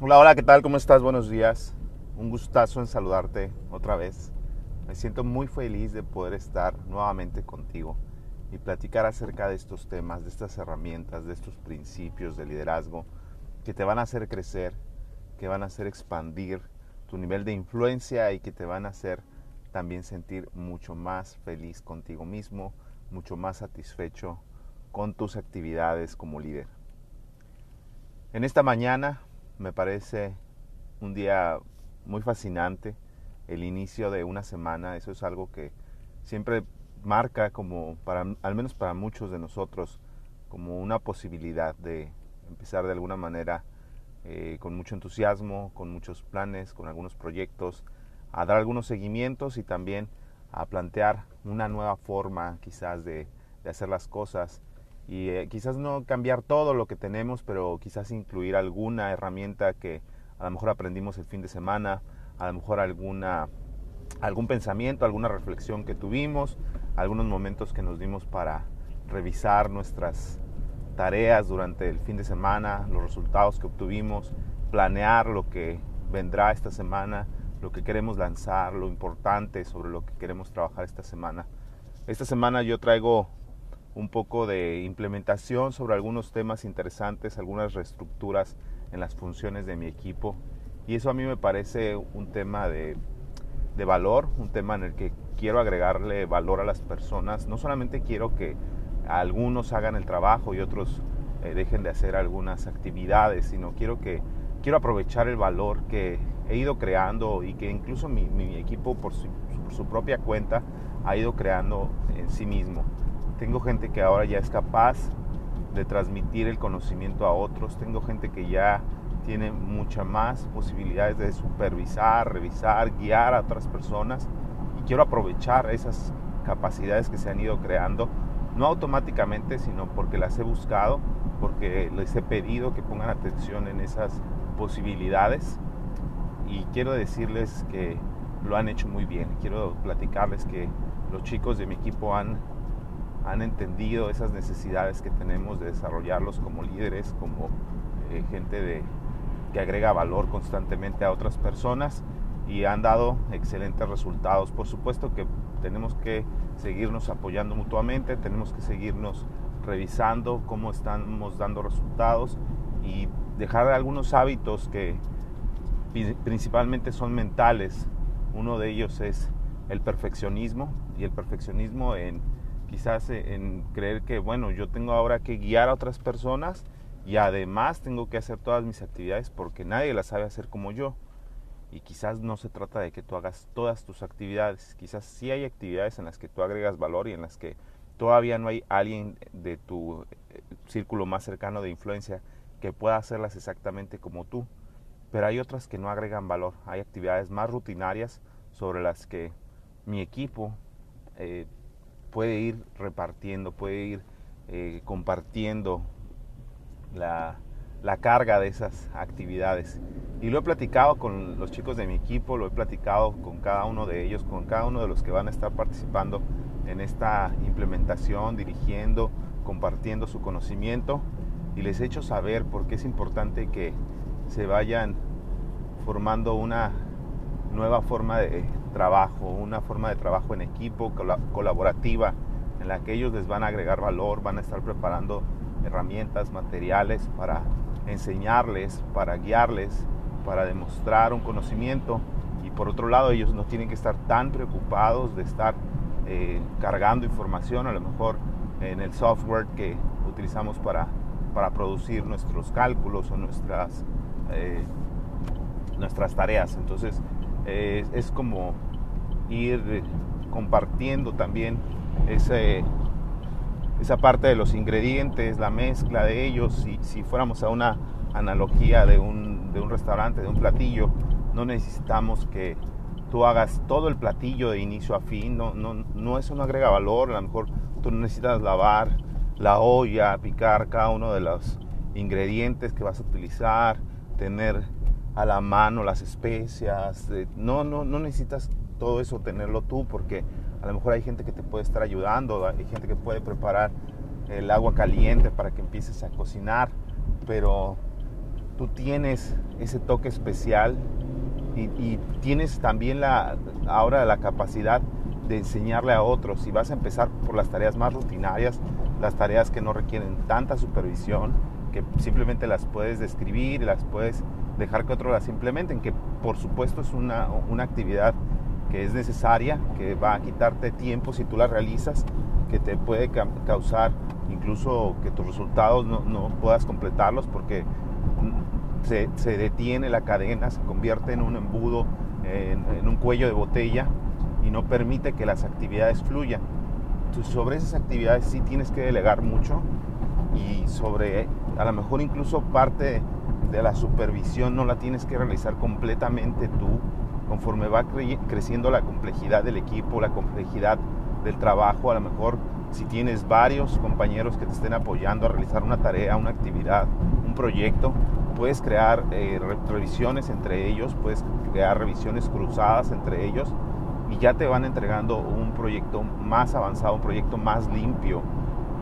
Hola, hola, ¿qué tal? ¿Cómo estás? Buenos días. Un gustazo en saludarte otra vez. Me siento muy feliz de poder estar nuevamente contigo y platicar acerca de estos temas, de estas herramientas, de estos principios de liderazgo que te van a hacer crecer, que van a hacer expandir tu nivel de influencia y que te van a hacer también sentir mucho más feliz contigo mismo, mucho más satisfecho con tus actividades como líder. En esta mañana me parece un día muy fascinante, el inicio de una semana, eso es algo que siempre marca como, para, al menos para muchos de nosotros, como una posibilidad de empezar de alguna manera eh, con mucho entusiasmo, con muchos planes, con algunos proyectos, a dar algunos seguimientos y también a plantear una nueva forma quizás de, de hacer las cosas y eh, quizás no cambiar todo lo que tenemos, pero quizás incluir alguna herramienta que a lo mejor aprendimos el fin de semana, a lo mejor alguna algún pensamiento, alguna reflexión que tuvimos, algunos momentos que nos dimos para revisar nuestras tareas durante el fin de semana, los resultados que obtuvimos, planear lo que vendrá esta semana, lo que queremos lanzar, lo importante sobre lo que queremos trabajar esta semana. Esta semana yo traigo un poco de implementación sobre algunos temas interesantes, algunas reestructuras en las funciones de mi equipo. Y eso a mí me parece un tema de, de, valor, un tema en el que quiero agregarle valor a las personas. No solamente quiero que algunos hagan el trabajo y otros eh, dejen de hacer algunas actividades, sino quiero que quiero aprovechar el valor que he ido creando y que incluso mi, equipo por su propia cuenta ha ido creando en sí mismo. Tengo gente que ahora ya es capaz de transmitir el conocimiento a otros. Tengo gente que ya tiene muchas más posibilidades de supervisar, revisar, guiar a otras personas. Y quiero aprovechar esas capacidades que se han ido creando, no automáticamente, sino porque las he buscado, porque les he pedido que pongan atención en esas posibilidades. Y quiero decirles que lo han hecho muy bien. Quiero platicarles que los chicos de mi equipo han han entendido esas necesidades que tenemos de desarrollarlos como líderes, como eh, gente de, que agrega valor constantemente a otras personas y han dado excelentes resultados. Por supuesto que tenemos que seguirnos apoyando mutuamente, tenemos que seguirnos revisando cómo estamos dando resultados y dejar algunos hábitos que principalmente son mentales. Uno de ellos es el perfeccionismo y el perfeccionismo en quizás eh, en creer que, bueno, yo tengo ahora que guiar a otras personas y además tengo que hacer todas mis actividades porque nadie las sabe hacer como yo. Y quizás no se trata de que tú hagas todas tus actividades, quizás sí hay actividades en las que tú agregas valor y en las que todavía no hay alguien de tu eh, círculo más cercano de influencia que pueda hacerlas exactamente como tú. Pero hay otras que no agregan valor, hay actividades más rutinarias sobre las que mi equipo eh, puede ir repartiendo, puede ir eh, compartiendo la, la, carga de esas actividades. Y lo he platicado con los chicos de mi equipo, lo he platicado con cada uno de ellos, con cada uno de los que van a estar participando en esta implementación, dirigiendo, compartiendo su conocimiento y les he hecho saber por qué es importante que se vayan formando una nueva forma de trabajo, una forma de trabajo en equipo, colaborativa, en la que ellos les van a agregar valor, van a estar preparando herramientas, materiales para enseñarles, para guiarles, para demostrar un conocimiento. Y por otro lado, ellos no tienen que estar tan preocupados de estar eh, cargando información, a lo mejor en el software que utilizamos para, para producir nuestros cálculos o nuestras, eh, nuestras tareas. Entonces, es como ir compartiendo también ese, esa parte de los ingredientes, la mezcla de ellos. Si, si fuéramos a una analogía de un, de un restaurante, de un platillo, no necesitamos que tú hagas todo el platillo de inicio a fin, no, no, no eso no agrega valor, a lo mejor tú necesitas lavar la olla, picar cada uno de los ingredientes que vas a utilizar, tener a la mano las especias. No, no, no necesitas todo eso tenerlo tú porque a lo mejor hay gente que te puede estar ayudando, hay gente que puede preparar el agua caliente para que empieces a cocinar, pero tú tienes ese toque especial y, tienes también la, ahora la capacidad de enseñarle a otros. Y vas a empezar por las tareas más rutinarias, las tareas que no requieren tanta supervisión, que simplemente las puedes describir, las puedes dejar que otros las implementen, que por supuesto es una, una actividad que es necesaria, que va a quitarte tiempo si tú la realizas, que te puede causar incluso que tus resultados no, no puedas completarlos porque se, se, detiene la cadena, se convierte en un embudo, en, en, un cuello de botella y no permite que las actividades fluyan. Entonces, sobre esas actividades sí tienes que delegar mucho y sobre a lo mejor incluso parte de la supervisión no la tienes que realizar completamente tú conforme va creciendo la complejidad del equipo, la complejidad del trabajo, a lo mejor si tienes varios compañeros que te estén apoyando a realizar una tarea, una actividad, un proyecto, puedes crear eh, revisiones entre ellos, puedes crear revisiones cruzadas entre ellos y ya te van entregando un proyecto más avanzado, un proyecto más limpio.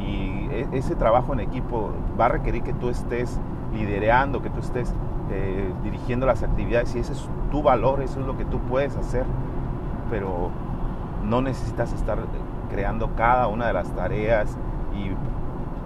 Y e, ese trabajo en equipo va a requerir que tú estés liderando, que tú estés eh, dirigiendo las actividades y ese es tu valor, eso es lo que tú puedes hacer. Pero no necesitas estar creando cada una de las tareas y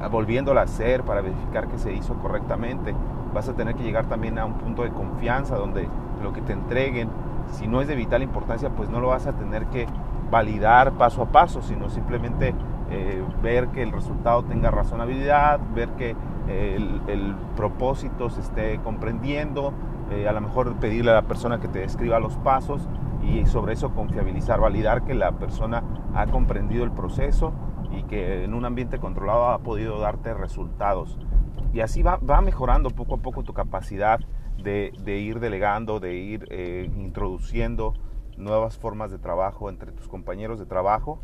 volviéndola a hacer para verificar que se hizo correctamente. Vas a tener que llegar también a un punto de confianza donde lo que te entreguen, si no es de vital importancia, pues no lo vas a tener que validar paso a paso, sino simplemente eh, ver que el resultado tenga razonabilidad, ver que el, propósito se esté comprendiendo, eh, a lo mejor pedirle a la persona que te describa los pasos y sobre eso confiabilizar, validar que la persona ha comprendido el proceso y que en un ambiente controlado ha podido darte resultados. Y así va, mejorando poco a poco tu capacidad de, ir delegando, de ir eh, introduciendo nuevas formas de trabajo entre tus compañeros de trabajo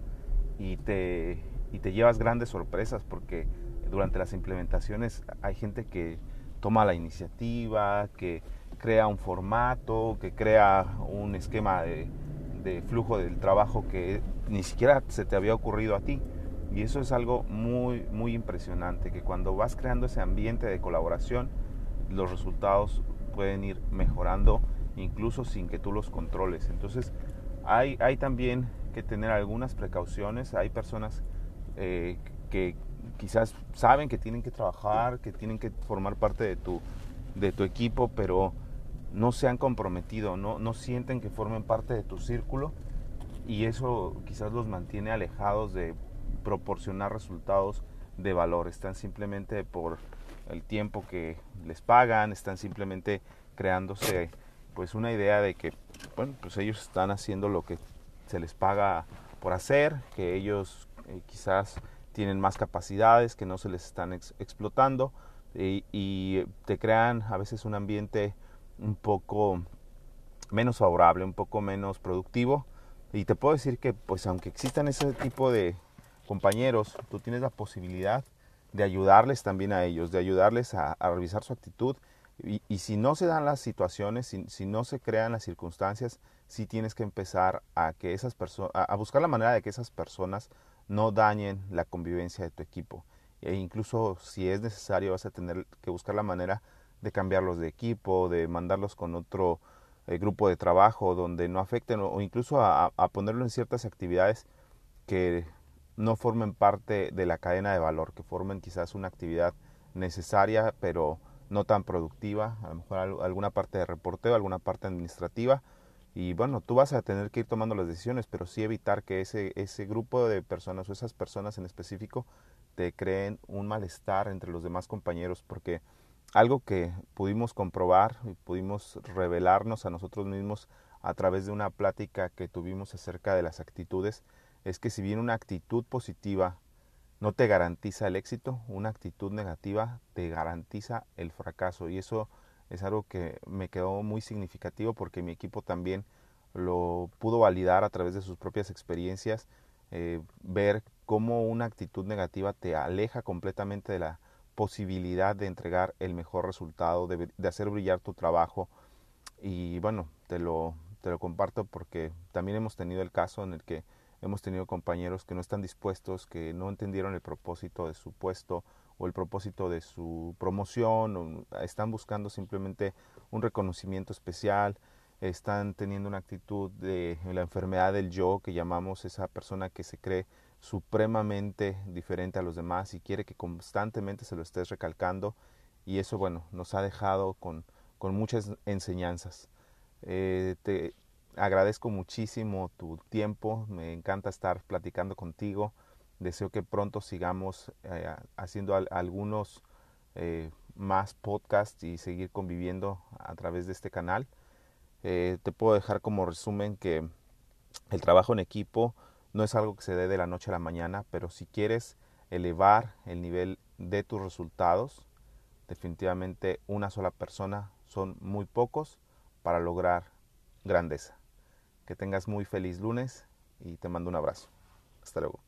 y te, y te llevas grandes sorpresas porque durante las implementaciones hay gente que toma la iniciativa, que crea un formato, que crea un esquema de, flujo del trabajo que ni siquiera se te había ocurrido a ti. Y eso es algo muy, muy impresionante, que cuando vas creando ese ambiente de colaboración, los resultados pueden ir mejorando incluso sin que tú los controles. Entonces, hay, hay también que tener algunas precauciones. Hay personas eh, que quizás saben que tienen que trabajar, que tienen que formar parte de tu, de tu equipo, pero no se han comprometido, no, no sienten que formen parte de tu círculo y eso quizás los mantiene alejados de proporcionar resultados de valor. Están simplemente por el tiempo que les pagan, están simplemente creándose pues una idea de que bueno, pues ellos están haciendo lo que se les paga por hacer, que ellos eh, quizás tienen más capacidades, que no se les están explotando y te crean a veces un ambiente un poco menos favorable, un poco menos productivo. Y te puedo decir que, pues, aunque existan ese tipo de compañeros, tú tienes la posibilidad de ayudarles también a ellos, de ayudarles a, revisar su actitud. Y, si no se dan las situaciones, si, si, no se crean las circunstancias, sí tienes que empezar a que esas personas, a buscar la manera de que esas personas no dañen la convivencia de tu equipo. E incluso si es necesario, vas a tener que buscar la manera de cambiarlos de equipo, de mandarlos con otro eh, grupo de trabajo donde no afecten o, incluso a, ponerlo en ciertas actividades que no formen parte de la cadena de valor, que formen quizás una actividad necesaria pero no tan productiva, a lo mejor alguna parte de reporteo, alguna parte administrativa. Y bueno, tú vas a tener que ir tomando las decisiones, pero sí evitar que ese, ese grupo de personas o esas personas en específico te creen un malestar entre los demás compañeros, porque algo que pudimos comprobar y pudimos revelarnos a nosotros mismos a través de una plática que tuvimos acerca de las actitudes es que si bien una actitud positiva no te garantiza el éxito, una actitud negativa te garantiza el fracaso y eso es algo que me quedó muy significativo porque mi equipo también lo pudo validar a través de sus propias experiencias, eh, ver cómo una actitud negativa te aleja completamente de la posibilidad de entregar el mejor resultado, de, hacer brillar tu trabajo. Y bueno, te lo, te lo comparto porque también hemos tenido el caso en el que hemos tenido compañeros que no están dispuestos, que no entendieron el propósito de su puesto o el propósito de su promoción, están buscando simplemente un reconocimiento especial, están teniendo una actitud de la enfermedad del yo que llamamos esa persona que se cree supremamente diferente a los demás y quiere que constantemente se lo estés recalcando y eso bueno nos ha dejado con, con muchas enseñanzas. Eh, te agradezco muchísimo tu tiempo, me encanta estar platicando contigo, deseo que pronto sigamos eh, haciendo algunos eh, más podcasts y seguir conviviendo a través de este canal. te puedo dejar como resumen que el trabajo en equipo no es algo que se dé de la noche a la mañana, pero si quieres elevar el nivel de tus resultados, definitivamente una sola persona son muy pocos para lograr grandeza. Que tengas muy feliz lunes y te mando un abrazo. Hasta luego.